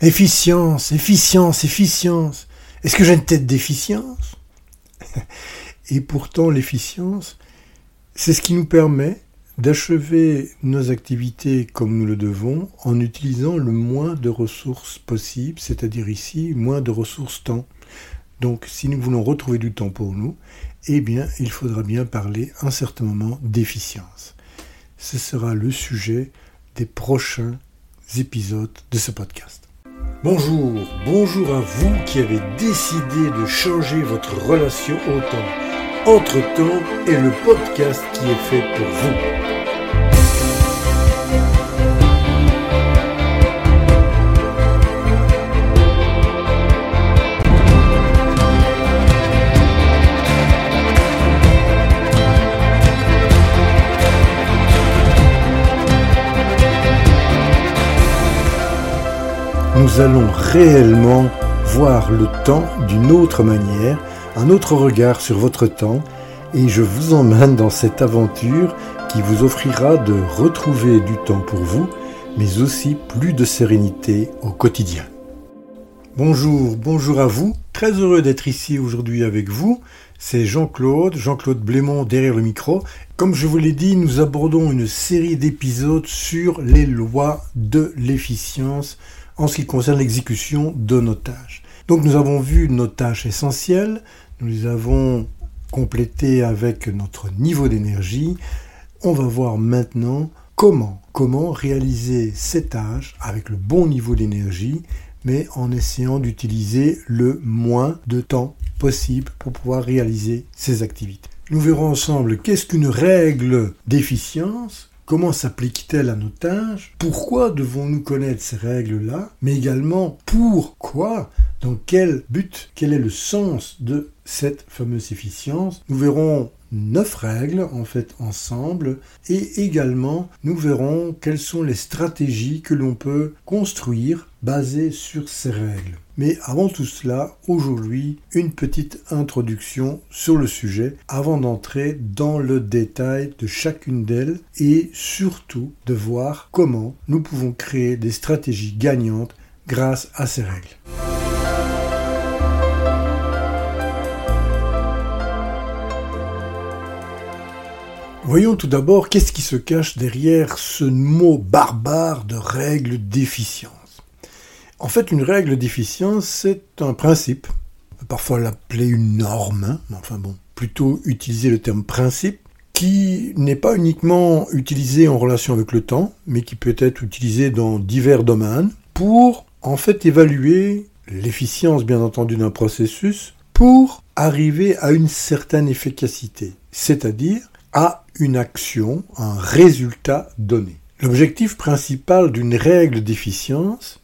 Efficience, efficience, efficience. Est-ce que j'ai une tête d'efficience? Et pourtant, l'efficience, c'est ce qui nous permet d'achever nos activités comme nous le devons en utilisant le moins de ressources possible, c'est-à-dire ici, moins de ressources temps. Donc, si nous voulons retrouver du temps pour nous, eh bien, il faudra bien parler un certain moment d'efficience. Ce sera le sujet des prochains épisodes de ce podcast. Bonjour, bonjour à vous qui avez décidé de changer votre relation au temps. Entre-temps est le podcast qui est fait pour vous. Nous allons réellement voir le temps d'une autre manière, un autre regard sur votre temps, et je vous emmène dans cette aventure qui vous offrira de retrouver du temps pour vous, mais aussi plus de sérénité au quotidien. Bonjour, bonjour à vous, très heureux d'être ici aujourd'hui avec vous. C'est Jean-Claude, Jean-Claude Blémont derrière le micro. Comme je vous l'ai dit, nous abordons une série d'épisodes sur les lois de l'efficience en ce qui concerne l'exécution de nos tâches. Donc nous avons vu nos tâches essentielles, nous les avons complétées avec notre niveau d'énergie. On va voir maintenant comment, comment réaliser ces tâches avec le bon niveau d'énergie, mais en essayant d'utiliser le moins de temps possible pour pouvoir réaliser ces activités. Nous verrons ensemble qu'est-ce qu'une règle d'efficience, Comment s'applique-t-elle à nos tâches? Pourquoi devons-nous connaître ces règles-là? Mais également, pourquoi? Dans quel but? Quel est le sens de cette fameuse efficience? Nous verrons neuf règles en fait ensemble. Et également nous verrons quelles sont les stratégies que l'on peut construire basées sur ces règles. Mais avant tout cela, aujourd'hui, une petite introduction sur le sujet avant d'entrer dans le détail de chacune d'elles et surtout de voir comment nous pouvons créer des stratégies gagnantes grâce à ces règles. Voyons tout d'abord qu'est-ce qui se cache derrière ce mot barbare de règle d'efficience. En fait, une règle d'efficience, c'est un principe. On peut parfois l'appeler une norme, hein, mais enfin bon, plutôt utiliser le terme principe, qui n'est pas uniquement utilisé en relation avec le temps, mais qui peut être utilisé dans divers domaines pour en fait évaluer l'efficience bien entendu d'un processus pour arriver à une certaine efficacité, c'est-à-dire à une action, un résultat donné. L'objectif principal d'une règle d'efficience,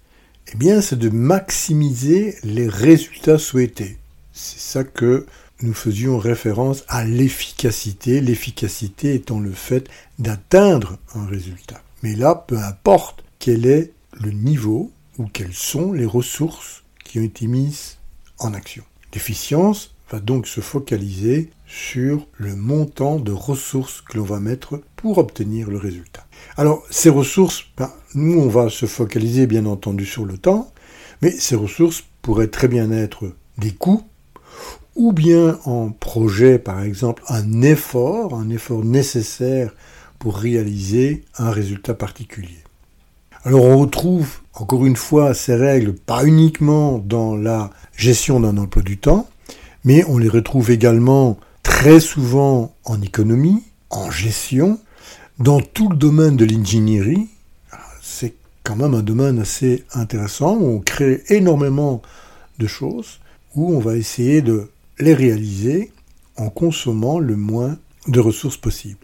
eh bien, c'est de maximiser les résultats souhaités. C'est ça que nous faisions référence à l'efficacité, l'efficacité étant le fait d'atteindre un résultat. Mais là, peu importe quel est le niveau ou quelles sont les ressources qui ont été mises en action. L'efficience va donc se focaliser sur le montant de ressources que l'on va mettre pour obtenir le résultat. Alors ces ressources, ben, nous on va se focaliser bien entendu sur le temps, mais ces ressources pourraient très bien être des coûts, ou bien en projet par exemple un effort, un effort nécessaire pour réaliser un résultat particulier. Alors on retrouve encore une fois ces règles pas uniquement dans la gestion d'un emploi du temps, mais on les retrouve également très souvent en économie, en gestion, dans tout le domaine de l'ingénierie. C'est quand même un domaine assez intéressant où on crée énormément de choses, où on va essayer de les réaliser en consommant le moins de ressources possible.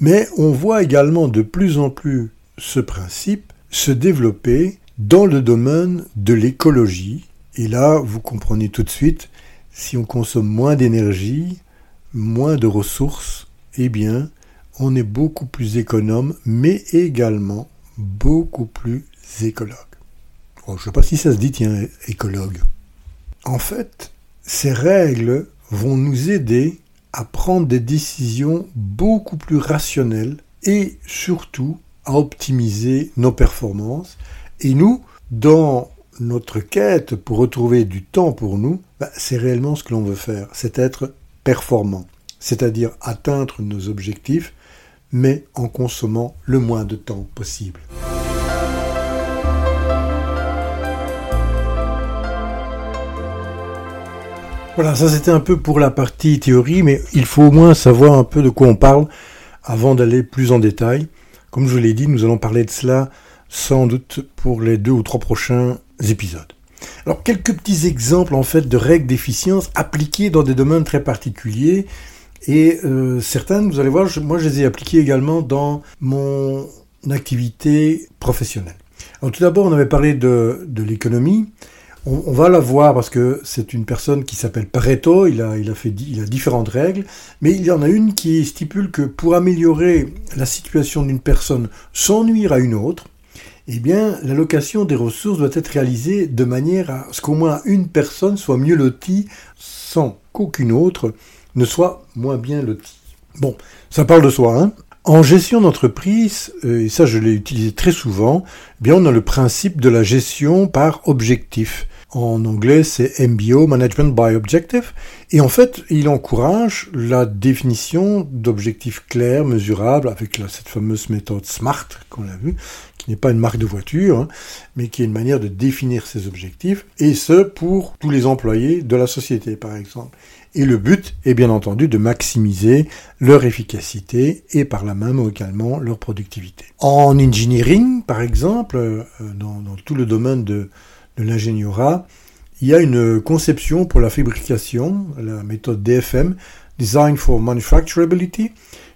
Mais on voit également de plus en plus ce principe se développer dans le domaine de l'écologie. Et là, vous comprenez tout de suite si on consomme moins d'énergie, moins de ressources, eh bien, on est beaucoup plus économe, mais également beaucoup plus écologue. je ne sais pas si ça se dit, tiens, écologue. En fait, ces règles vont nous aider à prendre des décisions beaucoup plus rationnelles et surtout à optimiser nos performances et nous dans notre quête pour retrouver du temps pour nous, bah, c'est réellement ce que l'on veut faire, c'est être performant, c'est-à-dire atteindre nos objectifs, mais en consommant le moins de temps possible. Voilà, ça c'était un peu pour la partie théorie, mais il faut au moins savoir un peu de quoi on parle avant d'aller plus en détail. Comme je vous l'ai dit, nous allons parler de cela sans doute pour les deux ou trois prochains épisodes. Alors quelques petits exemples en fait de règles d'efficience appliquées dans des domaines très particuliers et euh, certaines, vous allez voir, moi je les ai appliquées également dans mon activité professionnelle. Alors tout d'abord, on avait parlé de, de l'économie. On, va la voir parce que c'est une personne qui s'appelle Pareto, il a, il, a fait, il a différentes règles, mais il y en a une qui stipule que pour améliorer la situation d'une personne sans nuire à une autre, eh bien, l'allocation des ressources doit être réalisée de manière à ce qu'au moins une personne soit mieux lotie sans qu'aucune autre ne soit moins bien lotie. Bon, ça parle de soi, hein en gestion d'entreprise, euh, et ça je l'ai utilisé très souvent, eh bien on a le principe de la gestion par objectif. En anglais, c'est MBO, Management by Objective. Et en fait, il encourage la définition d'objectifs clairs, mesurables, avec cette fameuse méthode SMART qu'on a vue, qui n'est pas une marque de voiture, hein, mais qui est une manière de définir ses objectifs, et ce, pour tous les employés de la société, par exemple. Et le but est bien entendu de maximiser leur efficacité et par là même également leur productivité. En engineering, par exemple, euh, dans, tout le domaine de de l'ingénieura, il y a une conception pour la fabrication, la méthode DFM, Design for Manufacturability,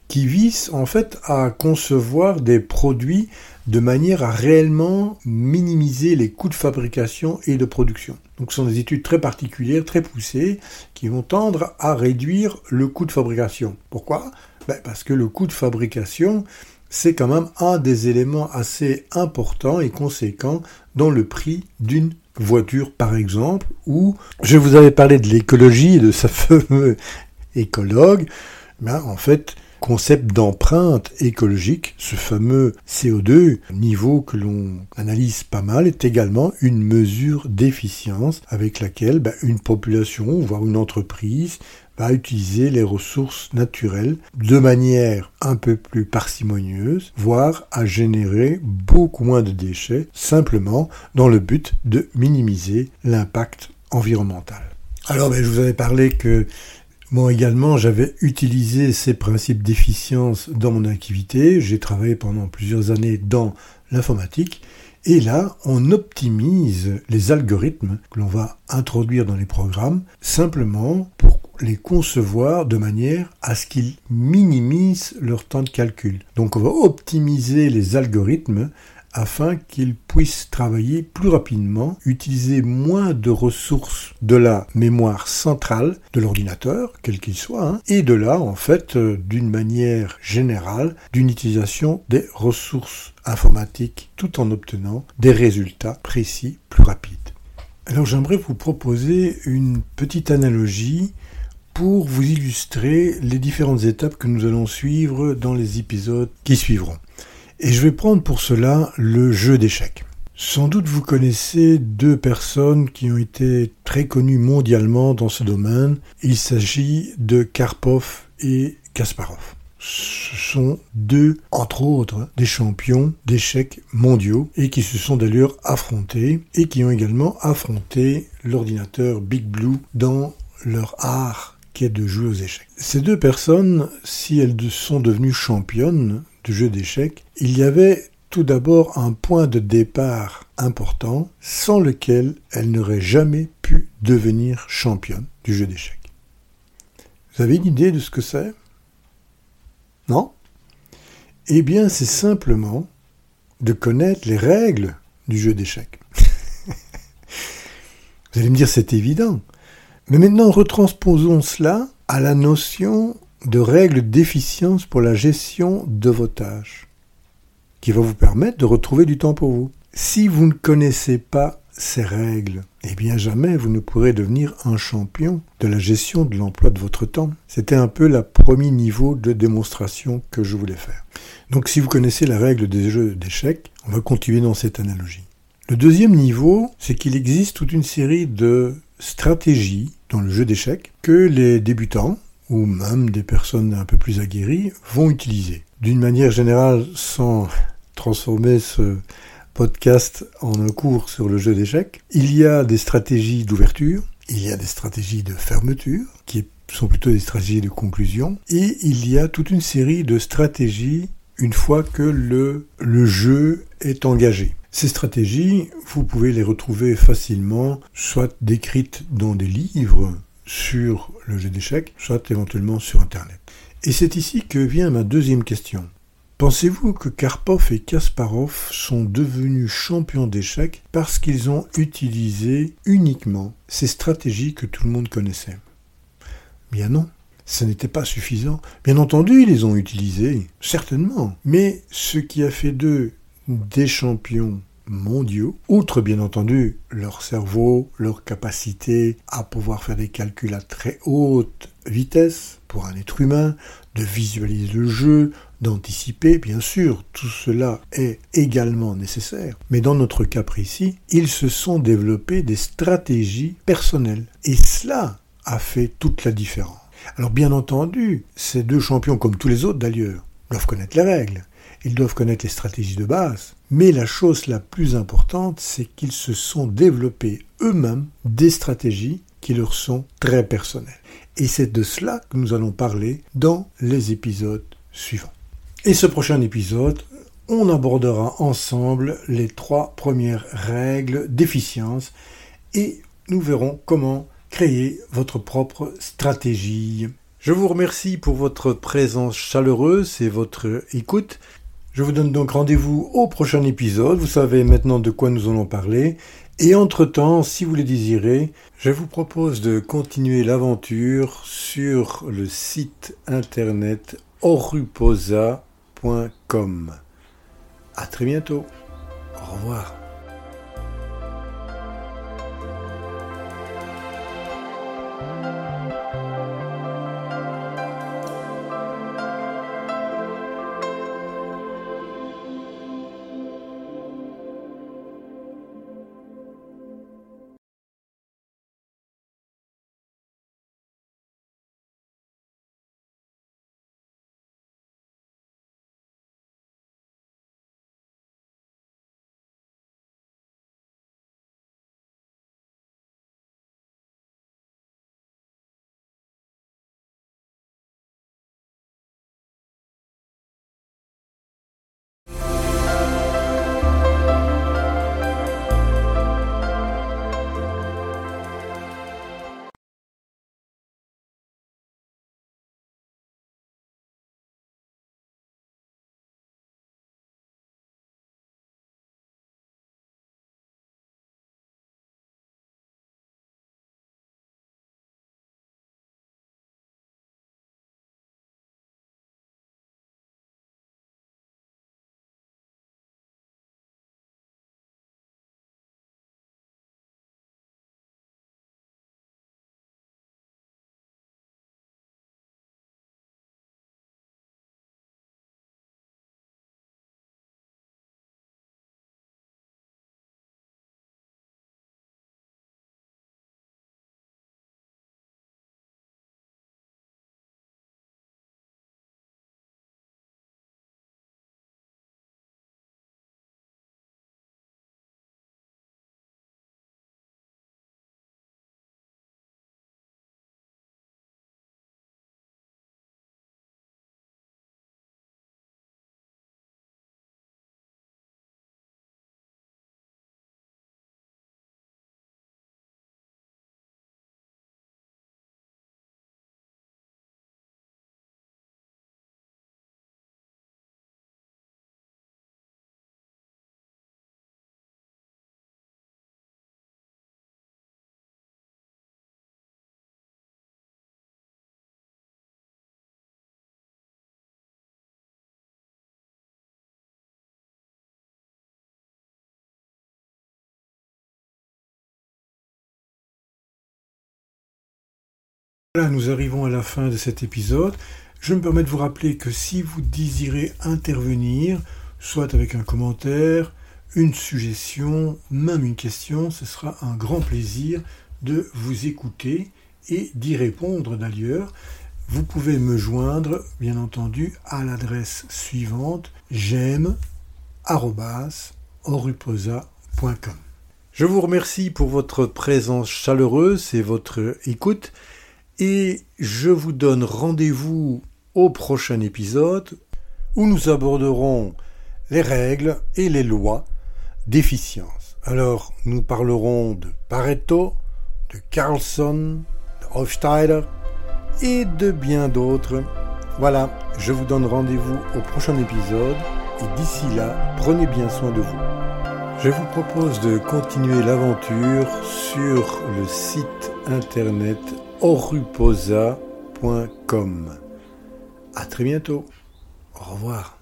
qui vise en fait à concevoir des produits de manière à réellement minimiser les coûts de fabrication et de production. Donc ce sont des études très particulières, très poussées, qui vont tendre à réduire le coût de fabrication. Pourquoi? Ben Parce que le coût de fabrication, c'est quand même un des éléments assez importants et conséquents dans le prix d'une voiture, par exemple, où je vous avais parlé de l'écologie et de sa fameux écologue, ben, en fait, concept d'empreinte écologique, ce fameux CO2, niveau que l'on analyse pas mal, est également une mesure d'efficience avec laquelle ben, une population, voire une entreprise, va utiliser les ressources naturelles de manière un peu plus parcimonieuse, voire à générer beaucoup moins de déchets, simplement dans le but de minimiser l'impact environnemental. Alors, ben, je vous avais parlé que moi également, j'avais utilisé ces principes d'efficience dans mon activité. J'ai travaillé pendant plusieurs années dans l'informatique. Et là, on optimise les algorithmes que l'on va introduire dans les programmes simplement pour les concevoir de manière à ce qu'ils minimisent leur temps de calcul. Donc on va optimiser les algorithmes afin qu'ils puissent travailler plus rapidement, utiliser moins de ressources de la mémoire centrale de l'ordinateur, quel qu'il soit, hein, et de là, en fait, euh, d'une manière générale, d'une utilisation des ressources informatiques tout en obtenant des résultats précis plus rapides. Alors j'aimerais vous proposer une petite analogie pour vous illustrer les différentes étapes que nous allons suivre dans les épisodes qui suivront. Et je vais prendre pour cela le jeu d'échecs. Sans doute vous connaissez deux personnes qui ont été très connues mondialement dans ce domaine. Il s'agit de Karpov et Kasparov. Ce sont deux, entre autres, des champions d'échecs mondiaux et qui se sont d'ailleurs affrontés et qui ont également affronté l'ordinateur Big Blue dans leur art de jouer aux échecs. Ces deux personnes, si elles sont devenues championnes jeu d'échecs, il y avait tout d'abord un point de départ important sans lequel elles n'auraient jamais pu devenir championnes du jeu d'échecs. Vous avez une idée de ce que c'est? Non? Eh bien, c'est simplement de connaître les règles du jeu d'échecs. Vous allez me dire, c'est évident. Mais maintenant, retransposons cela à la notion de règles d'efficience pour la gestion de vos tâches, qui va vous permettre de retrouver du temps pour vous. Si vous ne connaissez pas ces règles, eh bien jamais vous ne pourrez devenir un champion de la gestion de l'emploi de votre temps. C'était un peu le premier niveau de démonstration que je voulais faire. Donc si vous connaissez la règle des jeux d'échecs, on va continuer dans cette analogie. Le deuxième niveau, c'est qu'il existe toute une série de stratégies dans le jeu d'échecs que les débutants, ou même des personnes un peu plus aguerries, vont utiliser. D'une manière générale, sans transformer ce podcast en un cours sur le jeu d'échecs, il y a des stratégies d'ouverture, il y a des stratégies de fermeture, qui sont plutôt des stratégies de conclusion, et il y a toute une série de stratégies une fois que le, le jeu est engagé. Ces stratégies, vous pouvez les retrouver facilement, soit décrites dans des livres sur le jeu d'échecs, soit éventuellement sur Internet. Et c'est ici que vient ma deuxième question. Pensez-vous que Karpov et Kasparov sont devenus champions d'échecs parce qu'ils ont utilisé uniquement ces stratégies que tout le monde connaissait? Bien non. Ce n'était pas suffisant. Bien entendu, ils les ont utilisés, certainement. Mais ce qui a fait d'eux des champions mondiaux, outre bien entendu leur cerveau, leur capacité à pouvoir faire des calculs à très haute vitesse pour un être humain, de visualiser le jeu, d'anticiper, bien sûr, tout cela est également nécessaire. Mais dans notre cas précis, ils se sont développés des stratégies personnelles. Et cela a fait toute la différence. Alors bien entendu, ces deux champions, comme tous les autres d'ailleurs, doivent connaître les règles, ils doivent connaître les stratégies de base, mais la chose la plus importante, c'est qu'ils se sont développés eux-mêmes des stratégies qui leur sont très personnelles. Et c'est de cela que nous allons parler dans les épisodes suivants. Et ce prochain épisode, on abordera ensemble les trois premières règles d'efficience et nous verrons comment créer votre propre stratégie. Je vous remercie pour votre présence chaleureuse et votre écoute. Je vous donne donc rendez-vous au prochain épisode. Vous savez maintenant de quoi nous allons parler. Et entre-temps, si vous le désirez, je vous propose de continuer l'aventure sur le site internet oruposa.com. À très bientôt. Au revoir. Nous arrivons à la fin de cet épisode. Je me permets de vous rappeler que si vous désirez intervenir, soit avec un commentaire, une suggestion, même une question, ce sera un grand plaisir de vous écouter et d'y répondre d'ailleurs. Vous pouvez me joindre, bien entendu, à l'adresse suivante j'aime Je vous remercie pour votre présence chaleureuse et votre écoute et je vous donne rendez-vous au prochain épisode où nous aborderons les règles et les lois d'efficience. Alors, nous parlerons de Pareto, de Carlson, de Hofstadter et de bien d'autres. Voilà, je vous donne rendez-vous au prochain épisode et d'ici là, prenez bien soin de vous. Je vous propose de continuer l'aventure sur le site internet oruposa.com. À très bientôt. Au revoir.